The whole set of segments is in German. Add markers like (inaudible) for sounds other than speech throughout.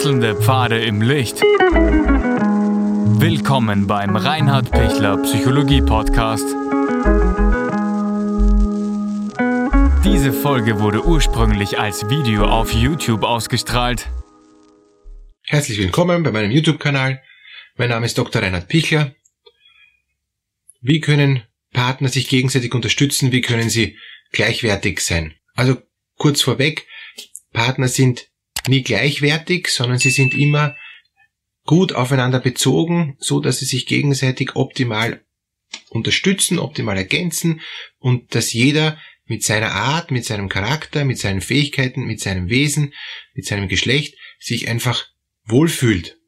Wechselnde Pfade im Licht. Willkommen beim Reinhard Pichler Psychologie Podcast. Diese Folge wurde ursprünglich als Video auf YouTube ausgestrahlt. Herzlich willkommen bei meinem YouTube-Kanal. Mein Name ist Dr. Reinhard Pichler. Wie können Partner sich gegenseitig unterstützen? Wie können sie gleichwertig sein? Also kurz vorweg, Partner sind nie gleichwertig, sondern sie sind immer gut aufeinander bezogen, so dass sie sich gegenseitig optimal unterstützen, optimal ergänzen und dass jeder mit seiner Art, mit seinem Charakter, mit seinen Fähigkeiten, mit seinem Wesen, mit seinem Geschlecht sich einfach wohlfühlt.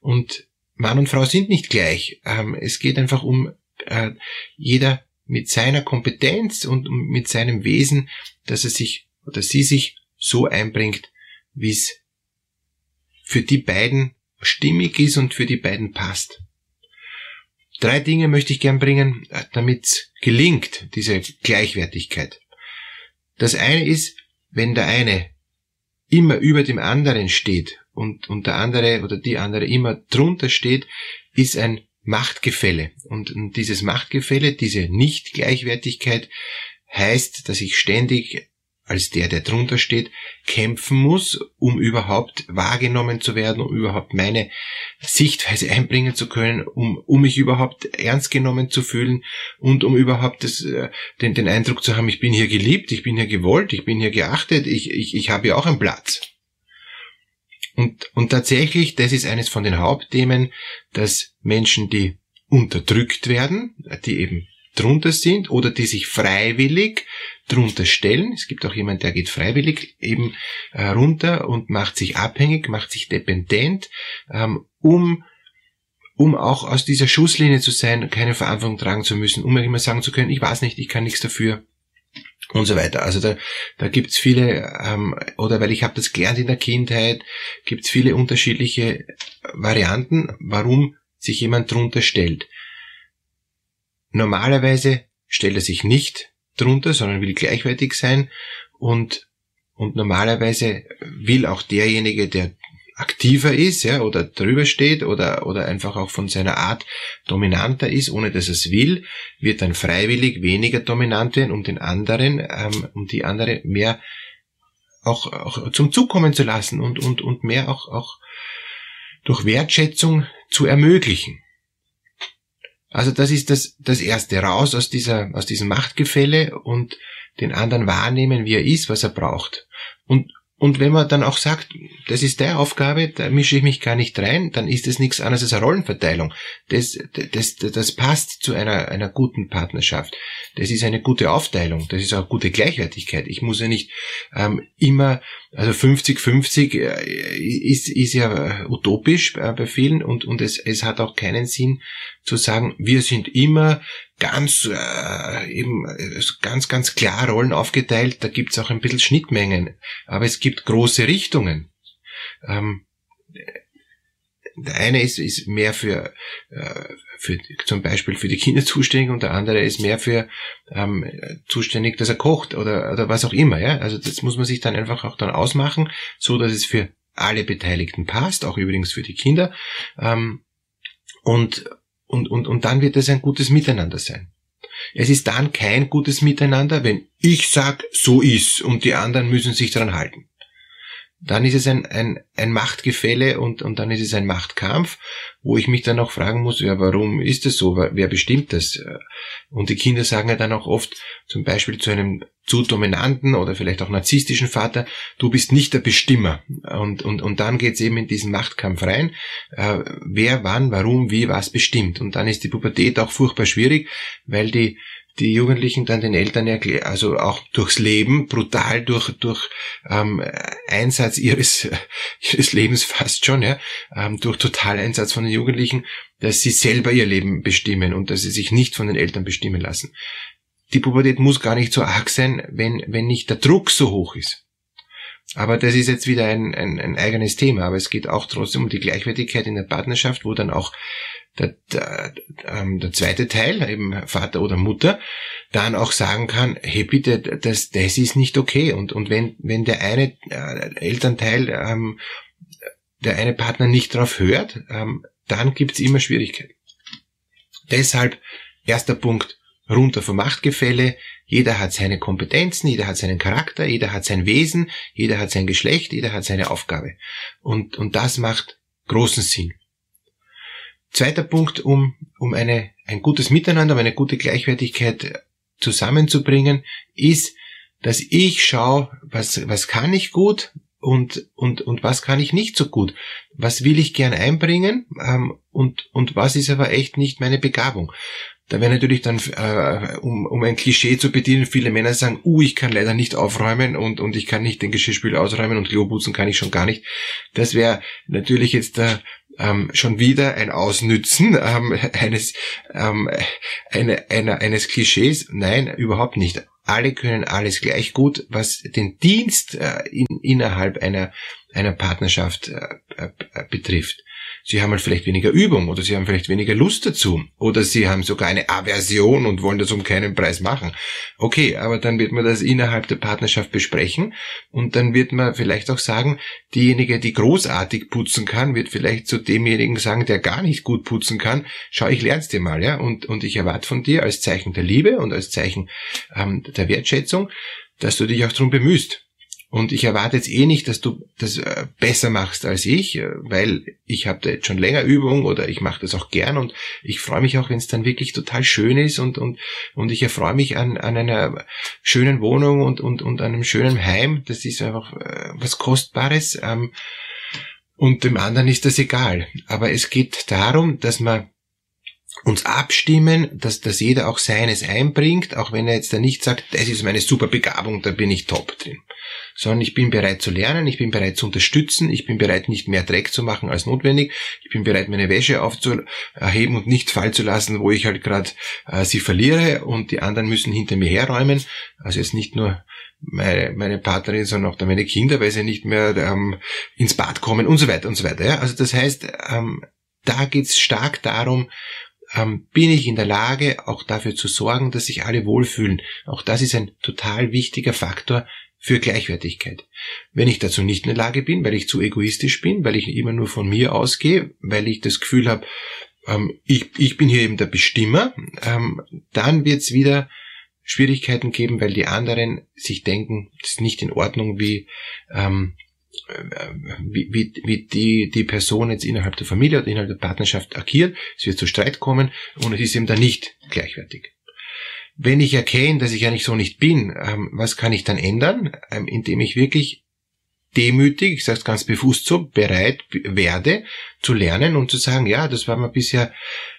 Und Mann und Frau sind nicht gleich. Ähm, es geht einfach um äh, jeder mit seiner Kompetenz und mit seinem Wesen, dass er sich oder sie sich so einbringt, wie es für die beiden stimmig ist und für die beiden passt. Drei Dinge möchte ich gern bringen, damit gelingt, diese Gleichwertigkeit. Das eine ist, wenn der eine immer über dem anderen steht und, und der andere oder die andere immer drunter steht, ist ein Machtgefälle. Und, und dieses Machtgefälle, diese Nicht-Gleichwertigkeit heißt, dass ich ständig als der, der drunter steht, kämpfen muss, um überhaupt wahrgenommen zu werden, um überhaupt meine Sichtweise einbringen zu können, um, um mich überhaupt ernst genommen zu fühlen und um überhaupt das, äh, den, den Eindruck zu haben, ich bin hier geliebt, ich bin hier gewollt, ich bin hier geachtet, ich, ich, ich habe hier auch einen Platz. Und, und tatsächlich, das ist eines von den Hauptthemen, dass Menschen, die unterdrückt werden, die eben drunter sind oder die sich freiwillig drunter stellen. Es gibt auch jemand, der geht freiwillig eben äh, runter und macht sich abhängig, macht sich dependent, ähm, um um auch aus dieser Schusslinie zu sein, keine Verantwortung tragen zu müssen, um immer sagen zu können, ich weiß nicht, ich kann nichts dafür und so weiter. Also da, da gibt's viele, ähm, oder weil ich habe das gelernt in der Kindheit, gibt's viele unterschiedliche Varianten, warum sich jemand drunter stellt. Normalerweise stellt er sich nicht drunter, sondern will gleichwertig sein und, und normalerweise will auch derjenige, der aktiver ist, ja, oder drüber steht oder, oder einfach auch von seiner Art dominanter ist, ohne dass er es will, wird dann freiwillig weniger dominant werden, um den anderen, ähm, um die andere mehr auch, auch zum Zug kommen zu lassen und, und, und mehr auch, auch durch Wertschätzung zu ermöglichen. Also das ist das, das erste, raus aus dieser, aus diesem Machtgefälle und den anderen wahrnehmen, wie er ist, was er braucht. Und, und wenn man dann auch sagt, das ist deine Aufgabe, da mische ich mich gar nicht rein, dann ist das nichts anderes als eine Rollenverteilung. Das, das, das, passt zu einer, einer guten Partnerschaft. Das ist eine gute Aufteilung, das ist auch gute Gleichwertigkeit. Ich muss ja nicht ähm, immer, also 50-50 äh, ist, ist ja utopisch äh, bei vielen und, und es, es hat auch keinen Sinn zu sagen, wir sind immer ganz äh, eben äh, ganz ganz klar Rollen aufgeteilt. Da gibt's auch ein bisschen Schnittmengen, aber es gibt große Richtungen. Ähm, der eine ist, ist mehr für, äh, für zum Beispiel für die Kinder zuständig und der andere ist mehr für ähm, zuständig, dass er kocht oder, oder was auch immer. Ja? Also das muss man sich dann einfach auch dann ausmachen, so dass es für alle Beteiligten passt, auch übrigens für die Kinder. Ähm, und und, und, und dann wird es ein gutes Miteinander sein. Es ist dann kein gutes Miteinander, wenn ich sag, so ist und die anderen müssen sich daran halten dann ist es ein, ein, ein Machtgefälle und, und dann ist es ein Machtkampf, wo ich mich dann auch fragen muss, ja, warum ist das so? Wer bestimmt das? Und die Kinder sagen ja dann auch oft, zum Beispiel zu einem zu dominanten oder vielleicht auch narzisstischen Vater, du bist nicht der Bestimmer. Und, und, und dann geht's eben in diesen Machtkampf rein, äh, wer, wann, warum, wie, was bestimmt. Und dann ist die Pubertät auch furchtbar schwierig, weil die die Jugendlichen dann den Eltern erklären, also auch durchs Leben, brutal durch, durch ähm, Einsatz ihres, (laughs) ihres Lebens fast schon, ja, ähm, durch Totaleinsatz von den Jugendlichen, dass sie selber ihr Leben bestimmen und dass sie sich nicht von den Eltern bestimmen lassen. Die Pubertät muss gar nicht so arg sein, wenn, wenn nicht der Druck so hoch ist. Aber das ist jetzt wieder ein, ein, ein eigenes Thema, aber es geht auch trotzdem um die Gleichwertigkeit in der Partnerschaft, wo dann auch der, der, ähm, der zweite Teil, eben Vater oder Mutter, dann auch sagen kann, hey bitte, das, das ist nicht okay. Und, und wenn, wenn der eine äh, Elternteil ähm, der eine Partner nicht drauf hört, ähm, dann gibt's immer Schwierigkeiten. Deshalb erster Punkt, runter vom Machtgefälle. Jeder hat seine Kompetenzen, jeder hat seinen Charakter, jeder hat sein Wesen, jeder hat sein Geschlecht, jeder hat seine Aufgabe. Und, und das macht großen Sinn. Zweiter Punkt, um, um eine, ein gutes Miteinander, um eine gute Gleichwertigkeit zusammenzubringen, ist, dass ich schaue, was, was kann ich gut und, und, und was kann ich nicht so gut. Was will ich gern einbringen ähm, und, und was ist aber echt nicht meine Begabung. Da wäre natürlich dann, äh, um, um ein Klischee zu bedienen, viele Männer sagen, uh, ich kann leider nicht aufräumen und, und ich kann nicht den Geschirrspül ausräumen und Klo putzen kann ich schon gar nicht. Das wäre natürlich jetzt äh, ähm, schon wieder ein Ausnützen (laughs) ähm, eines, ähm, eine, einer, eines Klischees. Nein, überhaupt nicht. Alle können alles gleich gut, was den Dienst äh, in, innerhalb einer, einer Partnerschaft äh, äh, betrifft. Sie haben halt vielleicht weniger Übung oder sie haben vielleicht weniger Lust dazu oder sie haben sogar eine Aversion und wollen das um keinen Preis machen. Okay, aber dann wird man das innerhalb der Partnerschaft besprechen und dann wird man vielleicht auch sagen, diejenige, die großartig putzen kann, wird vielleicht zu demjenigen sagen, der gar nicht gut putzen kann, schau, ich lern's dir mal, ja, und, und ich erwarte von dir als Zeichen der Liebe und als Zeichen ähm, der Wertschätzung, dass du dich auch darum bemühst. Und ich erwarte jetzt eh nicht, dass du das äh, besser machst als ich, äh, weil ich habe da jetzt schon länger Übung oder ich mache das auch gern und ich freue mich auch, wenn es dann wirklich total schön ist und, und, und ich erfreue mich an, an einer schönen Wohnung und, und, und einem schönen Heim. Das ist einfach äh, was Kostbares. Ähm, und dem anderen ist das egal. Aber es geht darum, dass man uns abstimmen, dass, dass jeder auch seines einbringt, auch wenn er jetzt da nicht sagt, das ist meine super Begabung, da bin ich top drin. Sondern ich bin bereit zu lernen, ich bin bereit zu unterstützen, ich bin bereit, nicht mehr Dreck zu machen als notwendig, ich bin bereit, meine Wäsche aufzuheben und nicht fallen zu lassen, wo ich halt gerade äh, sie verliere und die anderen müssen hinter mir herräumen. Also jetzt nicht nur meine, meine Partnerin, sondern auch meine Kinder, weil sie nicht mehr ähm, ins Bad kommen und so weiter und so weiter. Ja? Also das heißt, ähm, da geht's stark darum, ähm, bin ich in der Lage, auch dafür zu sorgen, dass sich alle wohlfühlen. Auch das ist ein total wichtiger Faktor für Gleichwertigkeit. Wenn ich dazu nicht in der Lage bin, weil ich zu egoistisch bin, weil ich immer nur von mir ausgehe, weil ich das Gefühl habe, ähm, ich, ich bin hier eben der Bestimmer, ähm, dann wird es wieder Schwierigkeiten geben, weil die anderen sich denken, das ist nicht in Ordnung, wie ähm, wie, wie, wie die, die Person jetzt innerhalb der Familie oder innerhalb der Partnerschaft agiert. Es wird zu Streit kommen und es ist eben dann nicht gleichwertig. Wenn ich erkenne, dass ich ja nicht so nicht bin, ähm, was kann ich dann ändern? Ähm, indem ich wirklich demütig, ich sage es ganz bewusst so, bereit werde zu lernen und zu sagen, ja, das war mir bisher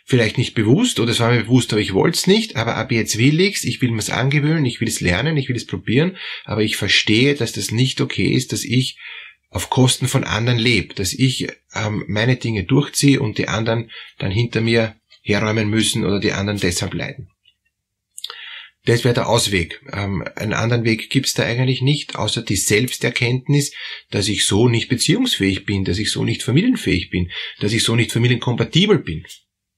vielleicht nicht bewusst oder es war mir bewusst, aber ich wollte es nicht, aber ab jetzt will ich's, ich will mir's angewöhnen, ich will es lernen, ich will es probieren, aber ich verstehe, dass das nicht okay ist, dass ich auf Kosten von anderen lebe, dass ich ähm, meine Dinge durchziehe und die anderen dann hinter mir herräumen müssen oder die anderen deshalb leiden. Das wäre der Ausweg. Ähm, einen anderen Weg gibt's da eigentlich nicht, außer die Selbsterkenntnis, dass ich so nicht beziehungsfähig bin, dass ich so nicht familienfähig bin, dass ich so nicht familienkompatibel bin.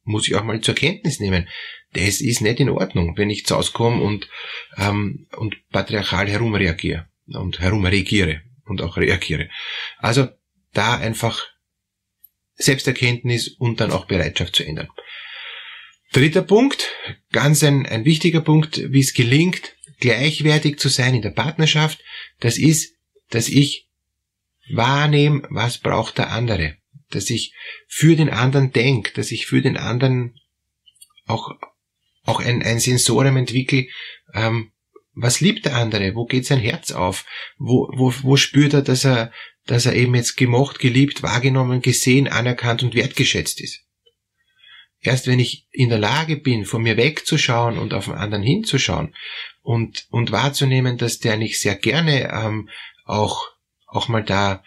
Muss ich auch mal zur Kenntnis nehmen. Das ist nicht in Ordnung, wenn ich zu Hause komme und, ähm, und patriarchal herumreagiere und herumregiere und auch reagiere. Also da einfach Selbsterkenntnis und dann auch Bereitschaft zu ändern. Dritter Punkt, ganz ein, ein wichtiger Punkt, wie es gelingt, gleichwertig zu sein in der Partnerschaft, das ist, dass ich wahrnehme, was braucht der andere, dass ich für den anderen denke, dass ich für den anderen auch, auch ein, ein Sensorium entwickle, ähm, was liebt der andere? Wo geht sein Herz auf? Wo, wo, wo spürt er, dass er, dass er eben jetzt gemocht, geliebt, wahrgenommen, gesehen, anerkannt und wertgeschätzt ist? Erst wenn ich in der Lage bin, von mir wegzuschauen und auf den anderen hinzuschauen und, und wahrzunehmen, dass der nicht sehr gerne ähm, auch, auch mal da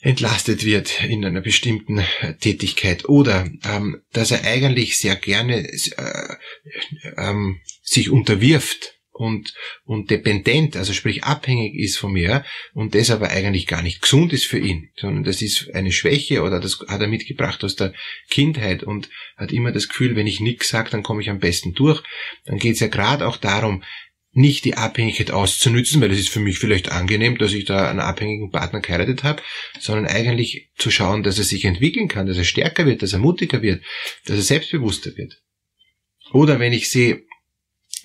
entlastet wird in einer bestimmten Tätigkeit oder ähm, dass er eigentlich sehr gerne äh, ähm, sich unterwirft und, und dependent, also sprich abhängig ist von mir und das aber eigentlich gar nicht gesund ist für ihn, sondern das ist eine Schwäche oder das hat er mitgebracht aus der Kindheit und hat immer das Gefühl, wenn ich nichts sage, dann komme ich am besten durch. Dann geht es ja gerade auch darum, nicht die Abhängigkeit auszunützen, weil es ist für mich vielleicht angenehm, dass ich da einen abhängigen Partner geheiratet habe, sondern eigentlich zu schauen, dass er sich entwickeln kann, dass er stärker wird, dass er mutiger wird, dass er selbstbewusster wird. Oder wenn ich sehe,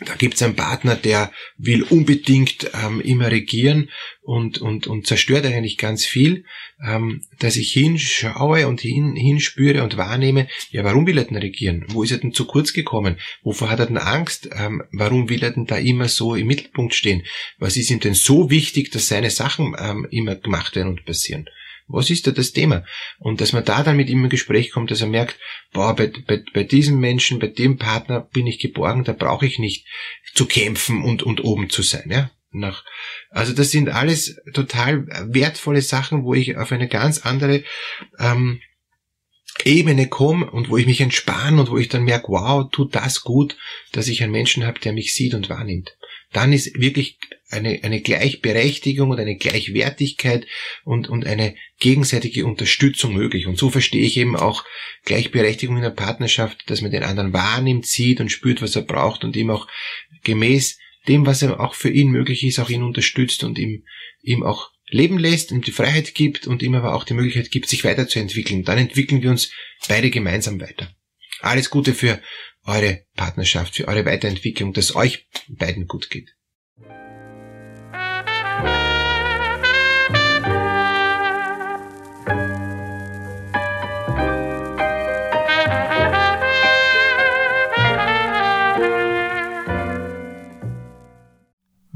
da gibt es einen Partner, der will unbedingt ähm, immer regieren und, und, und zerstört eigentlich ganz viel, ähm, dass ich hinschaue und hin, hinspüre und wahrnehme, ja, warum will er denn regieren? Wo ist er denn zu kurz gekommen? Wovor hat er denn Angst? Ähm, warum will er denn da immer so im Mittelpunkt stehen? Was ist ihm denn so wichtig, dass seine Sachen ähm, immer gemacht werden und passieren? Was ist da das Thema? Und dass man da dann mit ihm im Gespräch kommt, dass er merkt, boah, bei, bei, bei diesem Menschen, bei dem Partner bin ich geborgen, da brauche ich nicht zu kämpfen und, und oben zu sein, ja. Nach, also das sind alles total wertvolle Sachen, wo ich auf eine ganz andere ähm, Ebene komme und wo ich mich entspanne und wo ich dann merke, wow, tut das gut, dass ich einen Menschen habe, der mich sieht und wahrnimmt. Dann ist wirklich eine, eine Gleichberechtigung und eine Gleichwertigkeit und, und eine gegenseitige Unterstützung möglich. Und so verstehe ich eben auch Gleichberechtigung in der Partnerschaft, dass man den anderen wahrnimmt, sieht und spürt, was er braucht und ihm auch gemäß dem, was er auch für ihn möglich ist, auch ihn unterstützt und ihm, ihm auch leben lässt, ihm die Freiheit gibt und ihm aber auch die Möglichkeit gibt, sich weiterzuentwickeln. Dann entwickeln wir uns beide gemeinsam weiter. Alles Gute für eure Partnerschaft, für eure Weiterentwicklung, dass euch beiden gut geht.